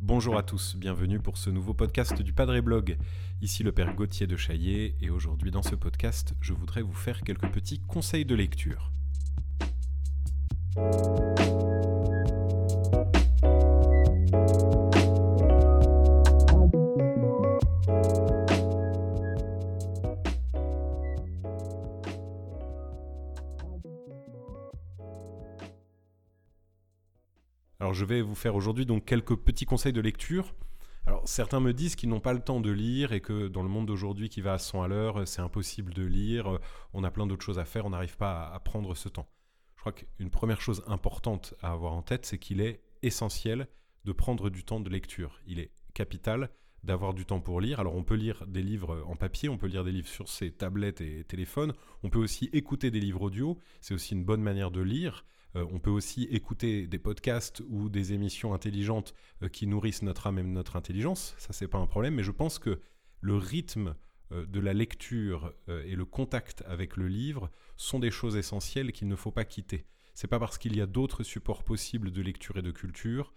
Bonjour à tous, bienvenue pour ce nouveau podcast du Padre Blog. Ici le Père Gauthier de Chaillet et aujourd'hui dans ce podcast, je voudrais vous faire quelques petits conseils de lecture. Je vais vous faire aujourd'hui donc quelques petits conseils de lecture. Certains me disent qu'ils n'ont pas le temps de lire et que dans le monde d'aujourd'hui qui va à 100 à l'heure, c'est impossible de lire, on a plein d'autres choses à faire, on n'arrive pas à, prendre ce temps. Je crois qu'une première chose importante à avoir en tête, c'est qu'il est essentiel de prendre du temps de lecture. Il est capital d'avoir du temps pour lire. Alors on peut lire des livres en papier, on peut lire des livres sur ses tablettes et téléphones, on peut aussi écouter des livres audio, c'est aussi une bonne manière de lire. Euh, on peut aussi écouter des podcasts ou des émissions intelligentes euh, qui nourrissent notre âme et notre intelligence. Ça, c'est pas un problème. Mais je pense que le rythme euh, de la lecture et le contact avec le livre sont des choses essentielles qu'il ne faut pas quitter. C'est pas parce qu'il y a d'autres supports possibles de lecture et de culture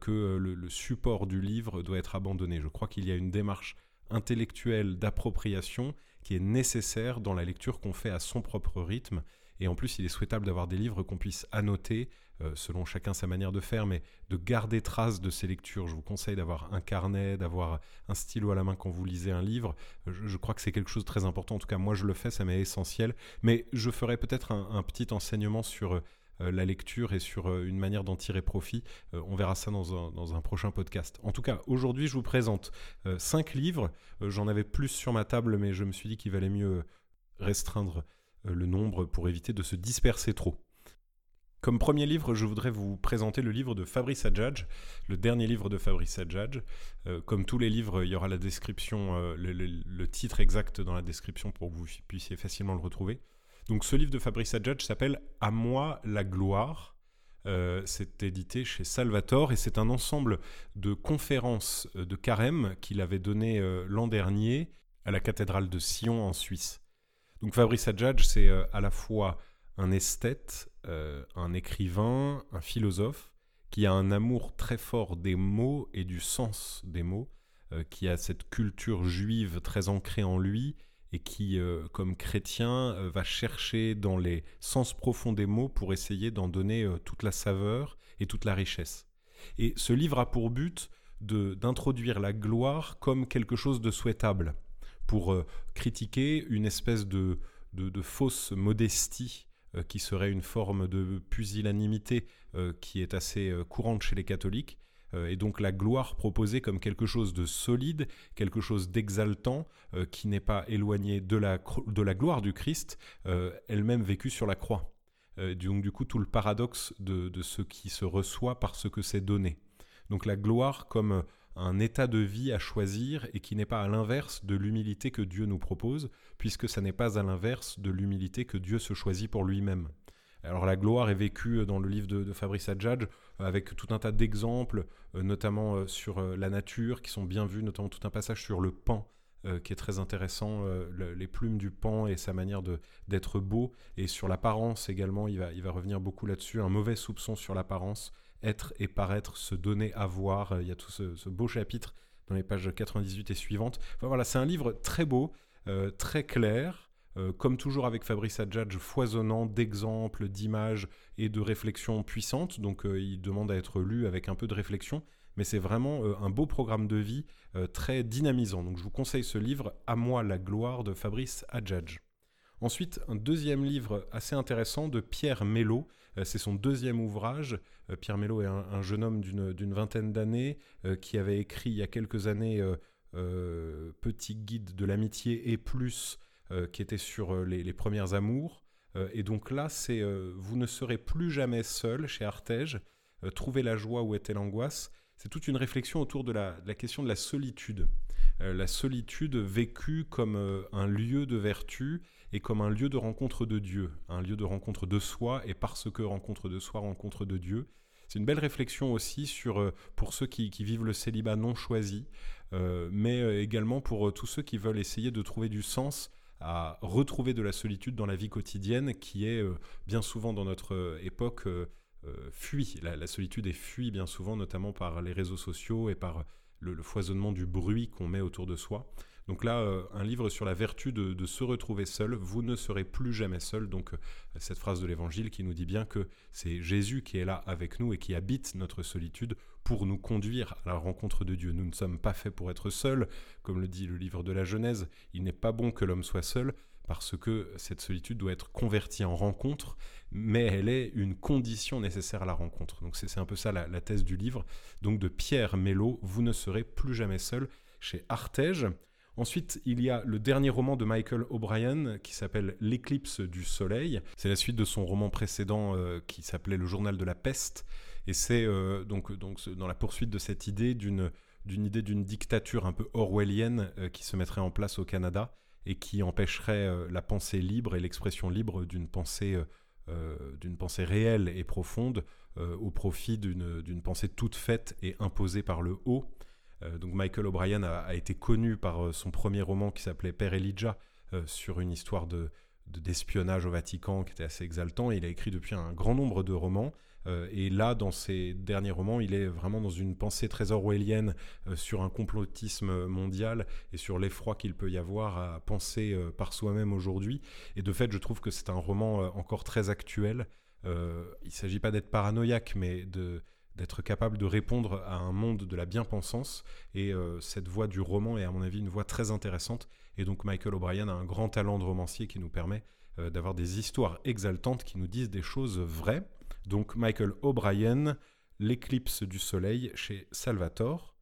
que le, support du livre doit être abandonné. Je crois qu'il y a une démarche intellectuelle d'appropriation qui est nécessaire dans la lecture qu'on fait à son propre rythme et en plus, il est souhaitable d'avoir des livres qu'on puisse annoter, euh, selon chacun sa manière de faire, mais de garder trace de ces lectures. Je vous conseille d'avoir un carnet, d'avoir un stylo à la main quand vous lisez un livre. Je, crois que c'est quelque chose de très important. En tout cas, moi, je le fais, ça m'est essentiel. Mais je ferai peut-être un, petit enseignement sur... Euh, la lecture et sur euh, une manière d'en tirer profit. on verra ça dans un, prochain podcast. En tout cas, aujourd'hui, je vous présente cinq livres. J'en avais plus sur ma table, mais je me suis dit qu'il valait mieux restreindre euh, le nombre pour éviter de se disperser trop. Comme premier livre, je voudrais vous présenter le livre de Fabrice Adjadj, le dernier livre de Fabrice Adjadj. Euh, comme tous les livres, il y aura la description, euh, le, titre exact dans la description pour que vous puissiez facilement le retrouver. Donc ce livre de Fabrice Adjadj s'appelle À moi la gloire. c'est édité chez Salvatore et c'est un ensemble de conférences de carême qu'il avait donné l'an dernier à la cathédrale de Sion en Suisse. Donc Fabrice Adjadj, c'est euh, à la fois un esthète, euh, un écrivain, un philosophe, qui a un amour très fort des mots et du sens des mots, euh, qui a cette culture juive très ancrée en lui, et qui, comme chrétien, va chercher dans les sens profonds des mots pour essayer d'en donner toute la saveur et toute la richesse. Et ce livre a pour but d'introduire la gloire comme quelque chose de souhaitable pour euh, critiquer une espèce de, fausse modestie euh, qui serait une forme de pusillanimité euh, qui est assez courante chez les catholiques, et donc la gloire proposée comme quelque chose de solide, quelque chose d'exaltant, qui n'est pas éloigné de la, de la gloire du Christ, elle-même vécue sur la croix. donc du coup tout le paradoxe de, de ce qui se reçoit par ce que c'est donné. Donc la gloire comme un état de vie à choisir et qui n'est pas à l'inverse de l'humilité que Dieu nous propose, puisque ça n'est pas à l'inverse de l'humilité que Dieu se choisit pour lui-même. Alors la gloire est vécue dans le livre de, Fabrice Adjadj avec tout un tas d'exemples, euh, notamment euh, sur euh, la nature, qui sont bien vus, notamment tout un passage sur le pan, qui est très intéressant, les plumes du pan et sa manière d'être beau, et sur l'apparence également, il va, il va revenir beaucoup là-dessus, un mauvais soupçon sur l'apparence, être et paraître, se donner à voir. Il y a tout ce, beau chapitre dans les pages 98 et suivantes. Enfin, voilà, c'est un livre très beau, euh, très clair. Euh, comme toujours avec Fabrice Adjadj, foisonnant d'exemples, d'images et de réflexions puissantes. Donc euh, il demande à être lu avec un peu de réflexion. Mais c'est vraiment un beau programme de vie très dynamisant. Donc je vous conseille ce livre, À moi la gloire de Fabrice Adjadj. Ensuite, un deuxième livre assez intéressant de Pierre Mello. Euh, c'est son deuxième ouvrage. Euh, Pierre Mello est un, jeune homme d'une vingtaine d'années euh, qui avait écrit il y a quelques années Petit guide de l'amitié et plus, qui était sur les, premières amours. et donc là, c'est Vous ne serez plus jamais seul chez Artege. Trouver la joie où était l'angoisse. C'est toute une réflexion autour de la question de la solitude. la solitude vécue comme un lieu de vertu et comme un lieu de rencontre de Dieu, un lieu de rencontre de soi, et parce que rencontre de soi, rencontre de Dieu. C'est une belle réflexion aussi sur, euh, pour ceux qui, vivent le célibat non choisi, euh, mais euh, également pour tous ceux qui veulent essayer de trouver du sens à retrouver de la solitude dans la vie quotidienne qui est bien souvent dans notre époque fuie. La, solitude est fuie bien souvent, notamment par les réseaux sociaux et par le foisonnement du bruit qu'on met autour de soi. Donc là, euh, un livre sur la vertu de, se retrouver seul. Vous ne serez plus jamais seul. Donc euh, cette phrase de l'Évangile qui nous dit bien que c'est Jésus qui est là avec nous et qui habite notre solitude pour nous conduire à la rencontre de Dieu. Nous ne sommes pas faits pour être seuls, comme le dit le livre de la Genèse. Il n'est pas bon que l'homme soit seul parce que cette solitude doit être convertie en rencontre, mais elle est une condition nécessaire à la rencontre. Donc c'est un peu ça la, thèse du livre. Donc de Pierre Mello, Vous ne serez plus jamais seul, chez Artege. Ensuite, il y a le dernier roman de Michael O'Brien qui s'appelle L'éclipse du soleil. C'est la suite de son roman précédent euh, qui s'appelait Le journal de la peste. Et c'est euh, donc, dans la poursuite de cette idée d'une d'une idée d'une dictature un peu orwellienne euh, qui se mettrait en place au Canada et qui empêcherait la pensée libre et l'expression libre d'une pensée, d'une pensée réelle et profonde au profit d'une pensée toute faite et imposée par le haut. Euh, donc Michael O'Brien a, été connu par euh, son premier roman qui s'appelait Père Elijah euh, sur une histoire de, d'espionnage au Vatican qui était assez exaltant. il a écrit depuis un grand nombre de romans. et là, dans ses derniers romans, il est vraiment dans une pensée très orwellienne sur un complotisme mondial et sur l'effroi qu'il peut y avoir à penser par soi-même aujourd'hui. Et de fait, je trouve que c'est un roman encore très actuel. il ne s'agit pas d'être paranoïaque, mais de, d'être capable de répondre à un monde de la bien-pensance. Et euh, cette voix du roman est à mon avis une voix très intéressante. Et donc Michael O'Brien a un grand talent de romancier qui nous permet euh, d'avoir des histoires exaltantes qui nous disent des choses vraies. Donc Michael O'Brien, L'éclipse du soleil chez Salvatore.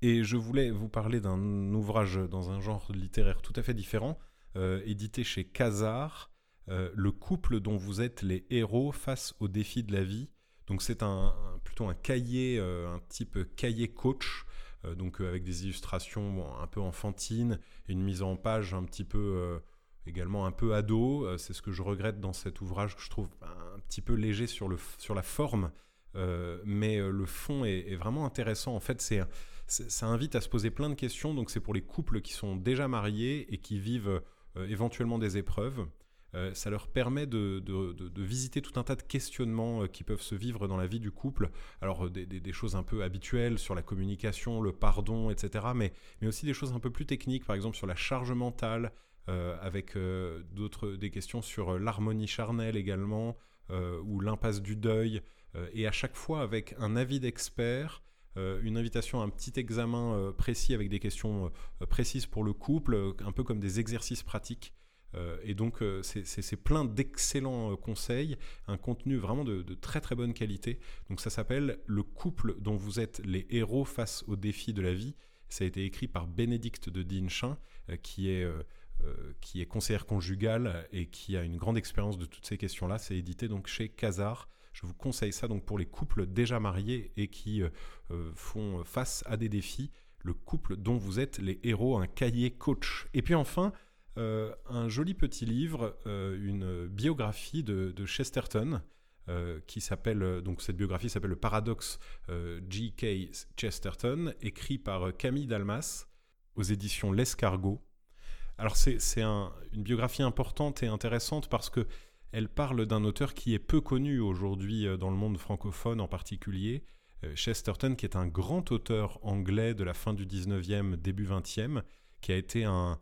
Et je voulais vous parler d'un ouvrage dans un genre littéraire tout à fait différent, euh, édité chez Kazar, Le couple dont vous êtes les héros face aux défis de la vie donc c'est un, plutôt un cahier, euh, un type cahier coach, euh, donc euh, avec des illustrations un peu enfantines, une mise en page un petit peu également un peu ado. c'est ce que je regrette dans cet ouvrage que je trouve un petit peu léger sur, le, sur la forme, mais le fond est, vraiment intéressant. En fait, c'est ça invite à se poser plein de questions. Donc c'est pour les couples qui sont déjà mariés et qui vivent éventuellement des épreuves. Euh, ça leur permet de, visiter tout un tas de questionnements euh, qui peuvent se vivre dans la vie du couple. Alors euh, des, choses un peu habituelles sur la communication, le pardon, etc. Mais, aussi des choses un peu plus techniques, par exemple sur la charge mentale, avec des questions sur l'harmonie charnelle également, ou l'impasse du deuil. et à chaque fois avec un avis d'expert. une invitation à un petit examen précis avec des questions précises pour le couple, un peu comme des exercices pratiques et donc, euh, c'est plein d'excellents euh, conseils, un contenu vraiment de, très très bonne qualité. Donc, ça s'appelle Le couple dont vous êtes les héros face aux défis de la vie. Ça a été écrit par Bénédicte de Dinchin, qui est qui est conseillère conjugale et qui a une grande expérience de toutes ces questions-là. C'est édité donc chez Casar. Je vous conseille ça donc pour les couples déjà mariés et qui font face à des défis. Le couple dont vous êtes les héros, un cahier coach. Et puis enfin, euh, un joli petit livre, euh, une biographie de, Chesterton, euh, qui s'appelle, donc cette biographie s'appelle Le paradoxe G.K. Chesterton, écrit par Camille Dalmas aux éditions L'Escargot. Alors c'est une biographie importante et intéressante parce que elle parle d'un auteur qui est peu connu aujourd'hui dans le monde francophone en particulier, Chesterton, qui est un grand auteur anglais de la fin du 19e, début 20e, qui a été un,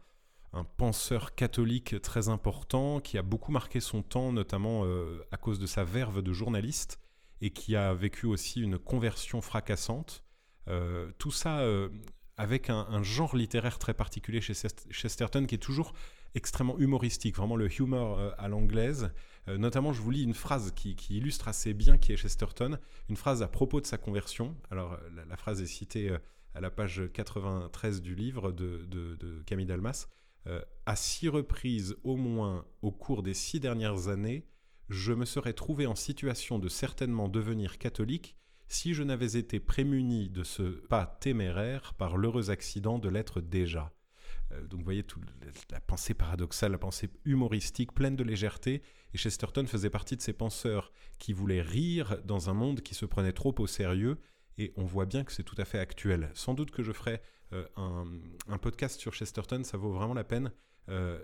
un penseur catholique très important qui a beaucoup marqué son temps, notamment euh, à cause de sa verve de journaliste, et qui a vécu aussi une conversion fracassante. Euh, tout ça euh, avec un, genre littéraire très particulier chez Chesterton qui est toujours extrêmement humoristique, vraiment le humor à l'anglaise. notamment, je vous lis une phrase qui, illustre assez bien qui est Chesterton, une phrase à propos de sa conversion. Alors, la, phrase est citée à la page 93 du livre de, de Camille Dalmas. Euh, à six reprises au moins au cours des six dernières années, je me serais trouvé en situation de certainement devenir catholique si je n'avais été prémuni de ce pas téméraire par l'heureux accident de l'être déjà. Euh, donc vous voyez la pensée paradoxale, la pensée humoristique, pleine de légèreté, et Chesterton faisait partie de ces penseurs qui voulaient rire dans un monde qui se prenait trop au sérieux, et on voit bien que c'est tout à fait actuel. Sans doute que je ferai un, podcast sur Chesterton, ça vaut vraiment la peine.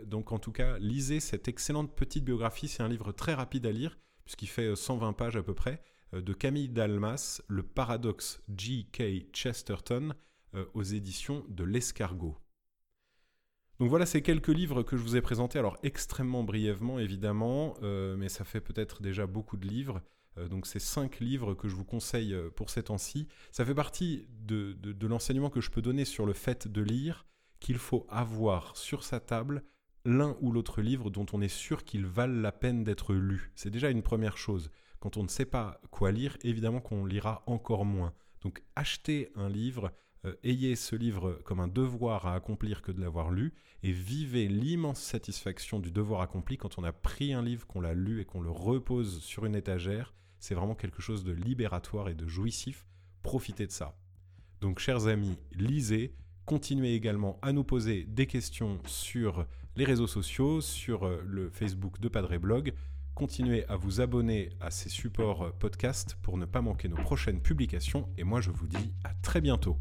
donc en tout cas, lisez cette excellente petite biographie, c'est un livre très rapide à lire, puisqu'il fait 120 pages à peu près, de Camille Dalmas, Le paradoxe G.K. Chesterton, aux éditions de l'Escargot. Donc voilà ces quelques livres que je vous ai présentés, alors extrêmement brièvement évidemment, euh, mais ça fait peut-être déjà beaucoup de livres. Euh, donc ces cinq livres que je vous conseille euh, pour ces temps-ci, ça fait partie de, de l'enseignement que je peux donner sur le fait de lire, qu'il faut avoir sur sa table l'un ou l'autre livre dont on est sûr qu'il valent la peine d'être lu. C'est déjà une première chose. Quand on ne sait pas quoi lire, évidemment qu'on lira encore moins. Donc achetez un livre euh, ayez ce livre comme un devoir à accomplir que de l'avoir lu, et vivez l'immense satisfaction du devoir accompli quand on a pris un livre, qu'on l'a lu et qu'on le repose sur une étagère. C'est vraiment quelque chose de libératoire et de jouissif. Profitez de ça. Donc chers amis, lisez, continuez également à nous poser des questions sur les réseaux sociaux, sur euh, le Facebook de Padre Blog. Continuez à vous abonner à ces supports euh, podcast pour ne pas manquer nos prochaines publications. Et moi, je vous dis à très bientôt.